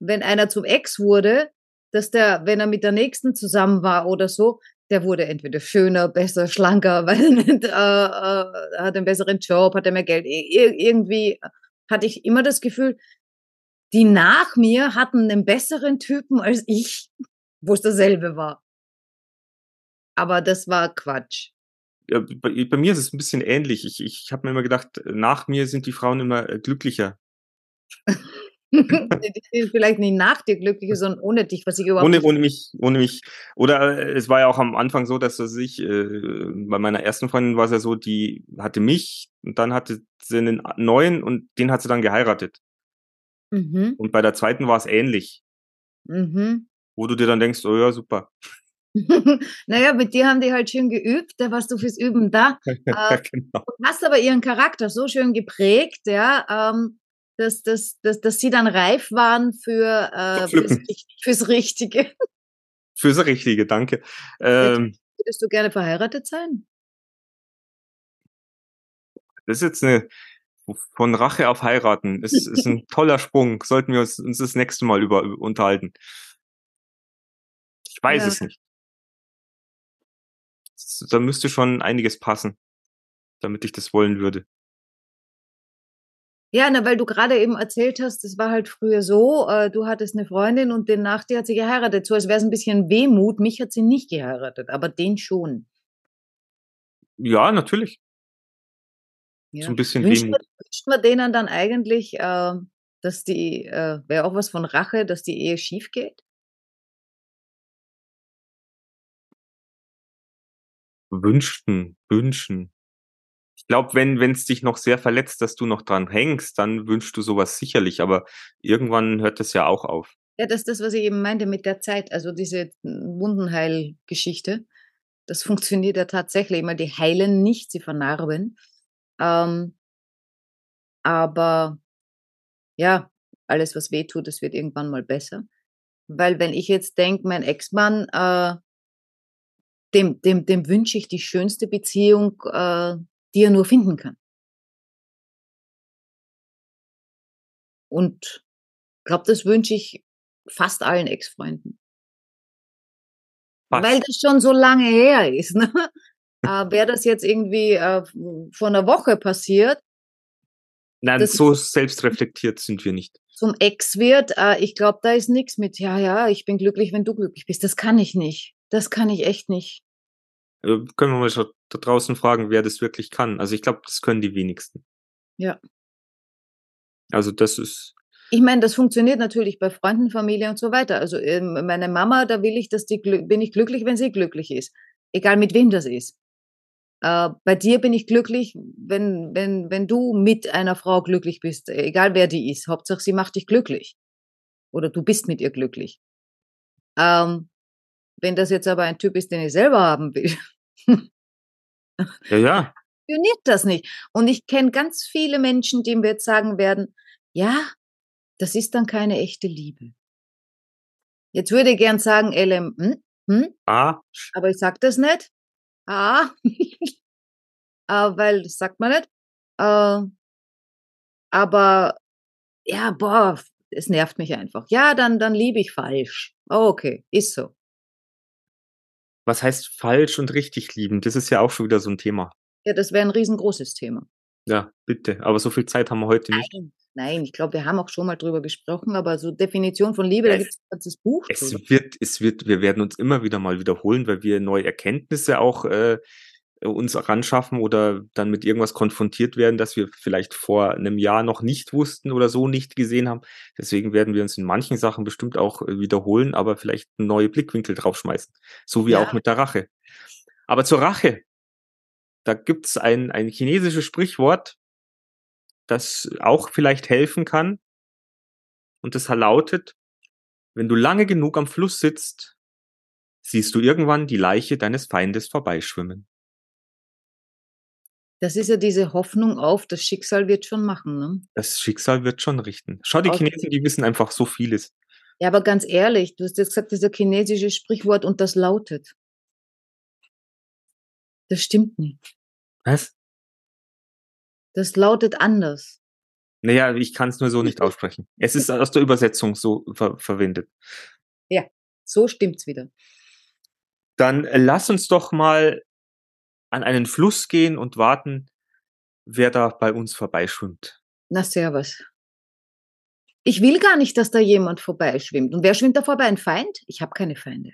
wenn einer zum Ex wurde, dass der, wenn er mit der nächsten zusammen war oder so, der wurde entweder schöner, besser, schlanker, weil er nicht, äh, äh, hat einen besseren Job, hat er mehr Geld. Ir irgendwie hatte ich immer das Gefühl, die nach mir hatten einen besseren Typen als ich, wo es dasselbe war. aber das war Quatsch. Ja, bei, bei mir ist es ein bisschen ähnlich. Ich, ich habe mir immer gedacht, nach mir sind die Frauen immer äh, glücklicher. vielleicht nicht nach dir glücklich, sondern ohne dich, was ich überhaupt Ohne, ohne mich, ohne mich. Oder äh, es war ja auch am Anfang so, dass er sich, äh, bei meiner ersten Freundin war es ja so, die hatte mich und dann hatte sie einen neuen und den hat sie dann geheiratet. Mhm. Und bei der zweiten war es ähnlich, Mhm. wo du dir dann denkst, oh ja, super. naja, mit dir haben die halt schön geübt, da warst du fürs Üben da. Äh, genau. hast aber ihren Charakter so schön geprägt, ja, ähm, dass, dass, dass, dass sie dann reif waren für, äh, fürs, fürs Richtige. Fürs Richtige, danke. Ähm, Würdest du gerne verheiratet sein? das ist jetzt eine von Rache auf heiraten. Es ist ein toller Sprung. Sollten wir uns, uns das nächste Mal über, über unterhalten. Ich weiß Ja. es nicht. Da müsste schon einiges passen, damit ich das wollen würde. Ja, na, weil du gerade eben erzählt hast, es war halt früher so, äh, du hattest eine Freundin und den nach dir hat sie geheiratet. So als wäre es ein bisschen Wehmut. Mich hat sie nicht geheiratet, aber den schon. Ja, natürlich. Ja. So ein bisschen wünscht Wehmut. man, wünscht man denen dann eigentlich, äh, dass die, äh, wäre auch was von Rache, dass die Ehe schief geht? Wünschten, wünschen. Ich glaube, wenn es dich noch sehr verletzt, dass du noch dran hängst, dann wünschst du sowas sicherlich, aber irgendwann hört das ja auch auf. Ja, das ist das, was ich eben meinte mit der Zeit. Also diese Wundenheilgeschichte, das funktioniert ja tatsächlich. Immer die heilen nicht, sie vernarben. Ähm, aber ja, alles, was weh tut, das wird irgendwann mal besser. Weil wenn ich jetzt denke, mein Ex-Mann, äh, dem, dem, dem wünsche ich die schönste Beziehung, äh, die er nur finden kann. Und glaube, das wünsche ich fast allen Ex-Freunden. Weil das schon so lange her ist. Ne? äh, Wäre das jetzt irgendwie äh, vor einer Woche passiert, Nein, so selbstreflektiert sind wir nicht. zum Ex wird, äh, ich glaube, da ist nichts mit, ja, ja, ich bin glücklich, wenn du glücklich bist. Das kann ich nicht. Das kann ich echt nicht. Äh, können wir mal schon da draußen fragen, wer das wirklich kann. Also ich glaube, das können die wenigsten. Ja. Also das ist, Ich meine, das funktioniert natürlich bei Freunden, Familie und so weiter. Also ähm, meine Mama, da will ich, dass die bin ich glücklich, wenn sie glücklich ist. Egal mit wem das ist. Äh, bei dir bin ich glücklich, wenn, wenn, wenn du mit einer Frau glücklich bist, egal wer die ist. Hauptsache, sie macht dich glücklich. Oder du bist mit ihr glücklich. Ähm, wenn das jetzt aber ein Typ ist, den ich selber haben will, ja, ja, funktioniert das nicht. Und ich kenne ganz viele Menschen, die mir jetzt sagen werden, ja, das ist dann keine echte Liebe. Jetzt würde ich gern sagen, LM, hm, hm, ah, aber ich sag das nicht. Ah, äh, weil das sagt man nicht. Äh, aber ja, boah, es nervt mich einfach. Ja, dann, dann liebe ich falsch. Oh, okay, ist so. Was heißt falsch und richtig lieben? Das ist ja auch schon wieder so ein Thema. Ja, das wäre ein riesengroßes Thema. Ja, bitte. Aber so viel Zeit haben wir heute nicht. Nein, nein, ich glaube, wir haben auch schon mal drüber gesprochen, aber so Definition von Liebe, da Es- gibt es ein ganzes Buch Es drüber. wird, es wird, wir werden uns immer wieder mal wiederholen, weil wir neue Erkenntnisse auch äh, uns ranschaffen oder dann mit irgendwas konfrontiert werden, das wir vielleicht vor einem Jahr noch nicht wussten oder so nicht gesehen haben. Deswegen werden wir uns in manchen Sachen bestimmt auch äh, wiederholen, aber vielleicht neue Blickwinkel draufschmeißen. So wie Ja. auch mit der Rache. Aber zur Rache, da gibt's ein, ein chinesisches Sprichwort, das auch vielleicht helfen kann. Und das lautet, wenn du lange genug am Fluss sitzt, siehst du irgendwann die Leiche deines Feindes vorbeischwimmen. Das ist ja diese Hoffnung auf, das Schicksal wird schon machen. Ne? Das Schicksal wird schon richten. Schau, die Okay. Chinesen, die wissen einfach so vieles. Ja, aber ganz ehrlich, du hast jetzt gesagt, dieser chinesische Sprichwort und das lautet. Das stimmt nicht. Was? Das lautet anders. Naja, ich kann es nur so nicht aussprechen. Es ist aus der Übersetzung so ver verwendet. So stimmt's wieder. Dann äh, lass uns doch mal an einen Fluss gehen und warten, wer da bei uns vorbeischwimmt. Na, servus. Ich will gar nicht, dass da jemand vorbeischwimmt. Und wer schwimmt da vorbei? Ein Feind? Ich habe keine Feinde.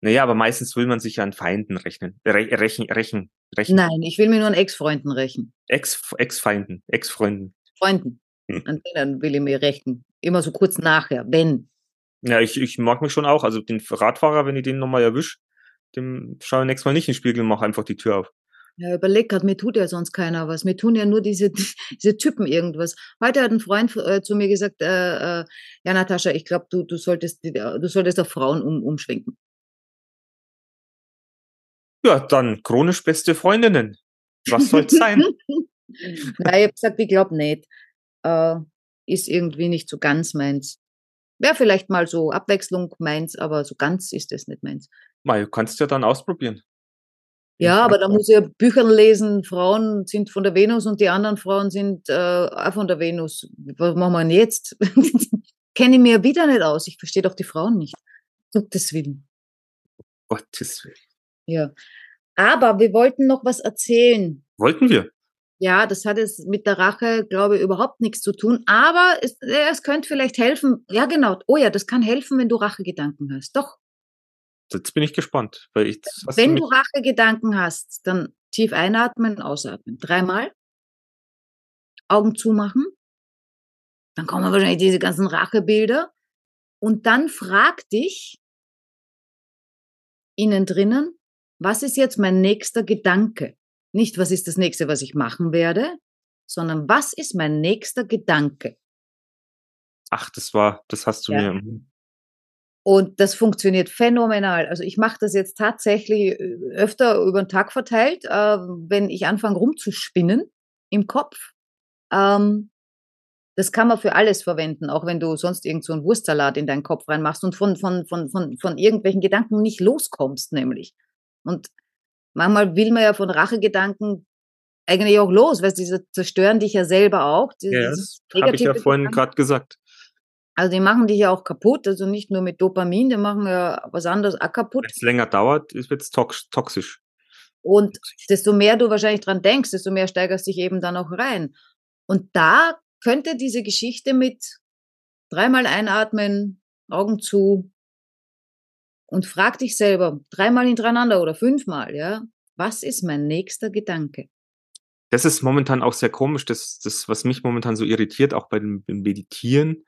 Naja, aber meistens will man sich ja an Feinden rechnen. Re rächen, rächen, rächen. Nein, ich will mir nur an Ex-Freunden rächen. Ex, Ex-Feinden, Ex-Freunden. Freunden. Hm. An denen will ich mir rächen. Immer so kurz nachher, wenn. Ja, ich, ich mag mich schon auch. Also den Radfahrer, wenn ich den nochmal erwisch, dem schaue ich nächstes Mal nicht in den Spiegel und mache einfach die Tür auf. Ja, überleg grad, mir tut ja sonst keiner was. Mir tun ja nur diese, diese Typen irgendwas. Heute hat ein Freund äh, zu mir gesagt, äh, äh, ja, Natascha, ich glaube, du, du solltest, du solltest auf Frauen um, umschwenken. Ja, dann chronisch beste Freundinnen. Was soll's sein? Nein, ich habe gesagt, ich glaube nicht. Äh, ist irgendwie nicht so ganz meins. Wäre vielleicht mal so Abwechslung meins, aber so ganz ist es nicht meins. Mal, du kannst ja dann ausprobieren. Ja, aber da muss ich ja Bücher lesen, Frauen sind von der Venus und die anderen Frauen sind äh, auch von der Venus. Was machen wir denn jetzt? Kenne ich mir wieder nicht aus. Ich verstehe doch die Frauen nicht. Gottes Willen. Gottes Willen. Ja. Aber wir wollten noch was erzählen. Wollten wir? Ja, das hat jetzt mit der Rache, glaube ich, überhaupt nichts zu tun. Aber es, es könnte vielleicht helfen. Ja, genau. Oh ja, das kann helfen, wenn du Rachegedanken hast. Doch. Jetzt bin ich gespannt. Weil ich, Wenn du du Rachegedanken hast, dann tief einatmen, ausatmen. Dreimal. Augen zumachen. Dann kommen wahrscheinlich diese ganzen Rachebilder. Und dann frag dich innen drinnen, was ist jetzt mein nächster Gedanke? Nicht, was ist das nächste, was ich machen werde, sondern was ist mein nächster Gedanke? Ach, das war, das hast du Ja. mir. Und das funktioniert phänomenal. Also ich mache das jetzt tatsächlich äh, öfter über den Tag verteilt, äh, wenn ich anfange rumzuspinnen im Kopf. Ähm, das kann man für alles verwenden, auch wenn du sonst irgend so einen Wurstsalat in deinen Kopf reinmachst und von, von, von, von, von irgendwelchen Gedanken nicht loskommst, nämlich. Und manchmal will man ja von Rachegedanken eigentlich auch los, weil die zerstören dich ja selber auch. Ja, das habe ich ja vorhin gerade gesagt. Also die machen dich ja auch kaputt, also nicht nur mit Dopamin, die machen ja was anderes auch kaputt. Wenn es länger dauert, wird es tox toxisch. Und desto mehr du wahrscheinlich dran denkst, desto mehr steigerst dich eben dann auch rein. Und da könnte diese Geschichte mit dreimal einatmen, Augen zu und frag dich selber dreimal hintereinander oder fünfmal, ja, was ist mein nächster Gedanke? Das ist momentan auch sehr komisch, das, das, was mich momentan so irritiert, auch bei dem beim Meditieren,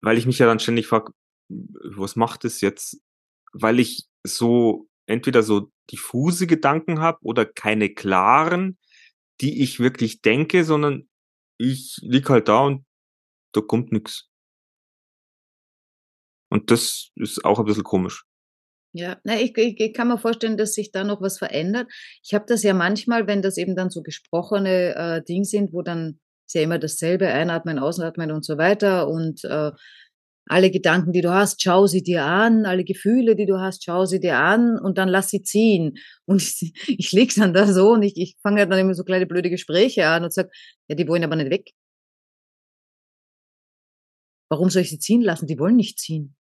weil ich mich ja dann ständig frage, was macht es jetzt? Weil ich so entweder so diffuse Gedanken habe oder keine klaren, die ich wirklich denke, sondern ich lieg halt da und da kommt nix. Und das ist auch ein bisschen komisch. Ja, na, ich, ich, ich kann mir vorstellen, dass sich da noch was verändert. Ich habe das ja manchmal, wenn das eben dann so gesprochene äh, Dinge sind, wo dann ist ja immer dasselbe, einatmen, ausatmen und so weiter und äh, alle Gedanken, die du hast, schau sie dir an, alle Gefühle, die du hast, schau sie dir an und dann lass sie ziehen. Und ich, ich leg dann da so und ich, ich fange dann immer so kleine blöde Gespräche an und sag, ja, die wollen aber nicht weg. Warum soll ich sie ziehen lassen? Die wollen nicht ziehen.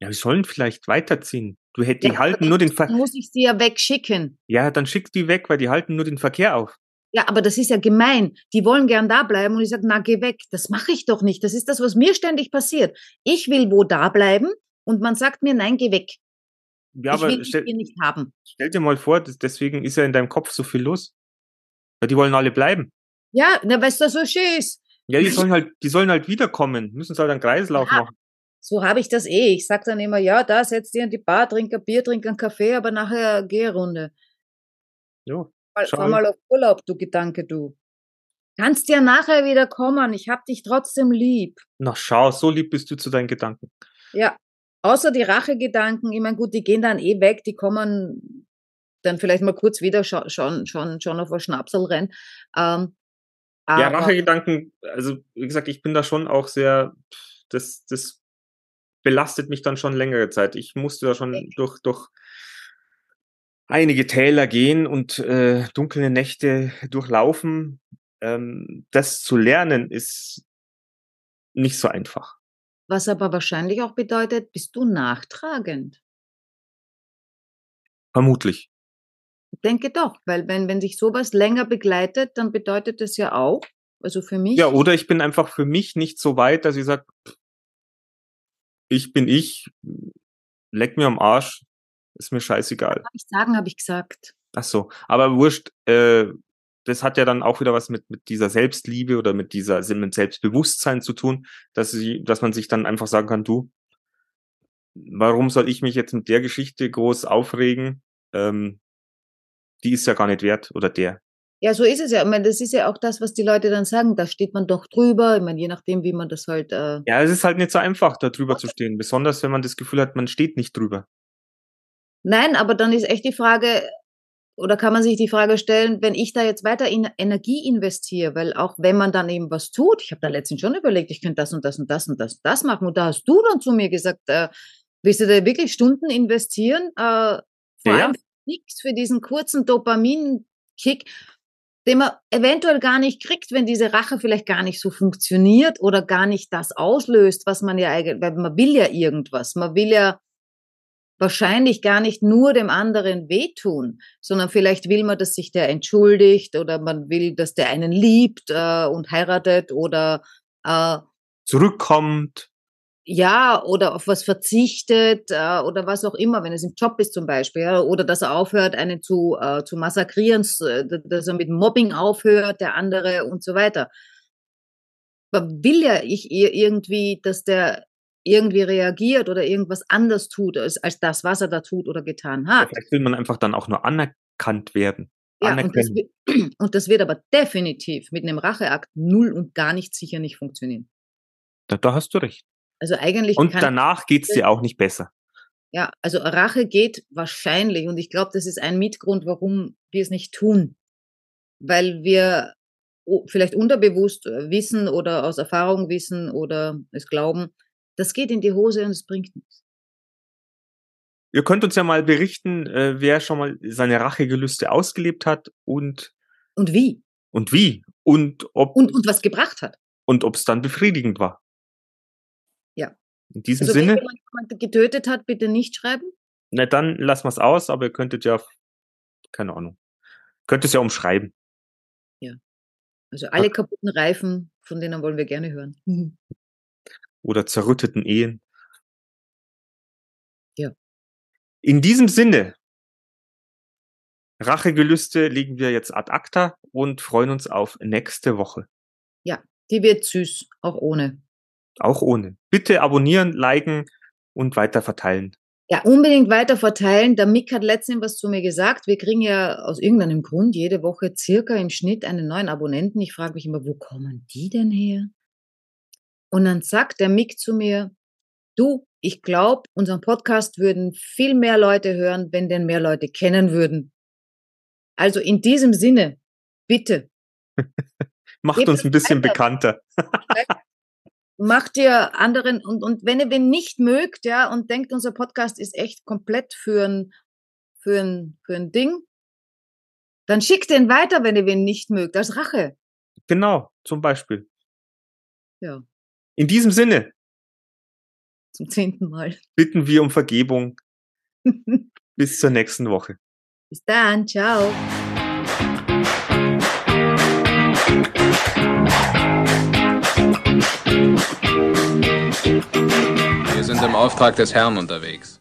Ja, wir sollen vielleicht weiterziehen. Du hätt, die Ja, halten aber nur den Dann Ver muss ich sie ja wegschicken. Ja, dann schick die weg, weil die halten nur den Verkehr auf. Ja, aber das ist ja gemein. Die wollen gern da bleiben und ich sage, na, geh weg. Das mache ich doch nicht. Das ist das, was mir ständig passiert. Ich will wo da bleiben und man sagt mir, nein, geh weg. Ja, ich will aber dich stell, hier nicht haben. stell dir mal vor, deswegen ist ja in deinem Kopf so viel los. Weil die wollen alle bleiben. Ja, na, weißt du, so schön ist. Ja, die sollen halt, die sollen halt wiederkommen, müssen halt einen Kreislauf Ja. machen. So habe ich das eh. Ich sag dann immer, ja, da setz dir in die Bar, trink ein Bier, trink einen Kaffee, aber nachher geh Runde. Ja, Mal, Schau. fahr mal auf Urlaub, du Gedanke, du. Kannst ja nachher wieder kommen. Ich hab dich trotzdem lieb. na schau, so lieb bist du zu deinen Gedanken. Ja, außer die Rachegedanken, ich meine, gut, die gehen dann eh weg, die kommen dann vielleicht mal kurz wieder schon, schon, schon, schon auf ein Schnapsel rein. Ähm, Ja, Rachegedanken, also wie gesagt, ich bin da schon auch sehr, das, das belastet mich dann schon längere Zeit. Ich musste da schon durch, durch einige Täler gehen und äh, dunkle Nächte durchlaufen. Ähm, das zu lernen ist nicht so einfach. Was aber wahrscheinlich auch bedeutet, bist du nachtragend. Vermutlich. Ich denke doch, weil wenn, wenn dich sowas länger begleitet, dann bedeutet das ja auch, also für mich, Ja, oder ich bin einfach für mich nicht so weit, dass ich sage, ich bin ich, leck mir am Arsch, ist mir scheißegal. Darf ich sagen, habe ich gesagt. Ach so, aber wurscht, äh, das hat ja dann auch wieder was mit, mit dieser Selbstliebe oder mit dieser mit Selbstbewusstsein zu tun, dass, sie, dass man sich dann einfach sagen kann, du, warum soll ich mich jetzt mit der Geschichte groß aufregen? Ähm, die ist ja gar nicht wert oder der. Ja, so ist es ja. Ich meine, das ist ja auch das, was die Leute dann sagen. Da steht man doch drüber. Ich meine, je nachdem, wie man das halt. Äh ja, es ist halt nicht so einfach, da drüber zu stehen. Besonders, wenn man das Gefühl hat, man steht nicht drüber. Nein, aber dann ist echt die Frage, oder kann man sich die Frage stellen, wenn ich da jetzt weiter in Energie investiere, weil auch wenn man dann eben was tut, ich habe da letztens schon überlegt, ich könnte das und das und das und das und das machen. Und da hast du dann zu mir gesagt, äh, willst du da wirklich Stunden investieren? Äh, vor ja. allem nichts für diesen kurzen Dopamin-Kick, den man eventuell gar nicht kriegt, wenn diese Rache vielleicht gar nicht so funktioniert oder gar nicht das auslöst, was man ja eigentlich, weil man will ja irgendwas. Man will ja wahrscheinlich gar nicht nur dem anderen wehtun, sondern vielleicht will man, dass sich der entschuldigt oder man will, dass der einen liebt äh, und heiratet oder äh, zurückkommt. Ja, oder auf was verzichtet äh, oder was auch immer, wenn es im Job ist zum Beispiel, ja, oder dass er aufhört, einen zu, äh, zu massakrieren, dass er mit Mobbing aufhört, der andere und so weiter. Man will ja ich irgendwie, dass der irgendwie reagiert oder irgendwas anders tut als, als das, was er da tut oder getan hat. Vielleicht will man einfach dann auch nur anerkannt werden. Ja, und das, und das, wird aber definitiv mit einem Racheakt null und gar nicht sicher nicht funktionieren. Da, da hast du recht. Also eigentlich. Und danach geht es dir auch nicht besser. Ja, also Rache geht wahrscheinlich, und ich glaube, das ist ein Mitgrund, warum wir es nicht tun. Weil wir vielleicht unterbewusst wissen oder aus Erfahrung wissen oder es glauben, das geht in die Hose und es bringt nichts. Ihr könnt uns ja mal berichten, äh, wer schon mal seine Rachegelüste ausgelebt hat und und wie und wie und ob und, und was gebracht hat und ob es dann befriedigend war. Ja. In diesem also, Sinne. Wenn jemand getötet hat, bitte nicht schreiben. Na dann lassen wir es aus, aber ihr könntet ja keine Ahnung, könnt es ja umschreiben. Ja. Also alle kaputten Reifen, von denen wollen wir gerne hören. oder zerrütteten Ehen. Ja. In diesem Sinne, Rachegelüste legen wir jetzt ad acta und freuen uns auf nächste Woche. Ja, die wird süß, auch ohne. Auch ohne. Bitte abonnieren, liken und weiter verteilen. Ja, unbedingt weiter verteilen. Der Mick hat letztens was zu mir gesagt. Wir kriegen ja aus irgendeinem Grund jede Woche circa im Schnitt einen neuen Abonnenten. Ich frage mich immer, wo kommen die denn her? Und dann sagt der Mick zu mir, du, ich glaube, unseren Podcast würden viel mehr Leute hören, wenn denn mehr Leute kennen würden. Also in diesem Sinne, bitte. Macht uns ein bisschen weiter. bekannter. Macht ihr anderen und, und wenn ihr wen nicht mögt, ja, und denkt, unser Podcast ist echt komplett für ein, für ein, für ein Ding, dann schickt den weiter, wenn ihr wen nicht mögt, als Rache. Genau, zum Beispiel. Ja. In diesem Sinne. Zum zehnten Mal. Bitten wir um Vergebung. Bis zur nächsten Woche. Bis dann. Ciao. Wir sind im Auftrag des Herrn unterwegs.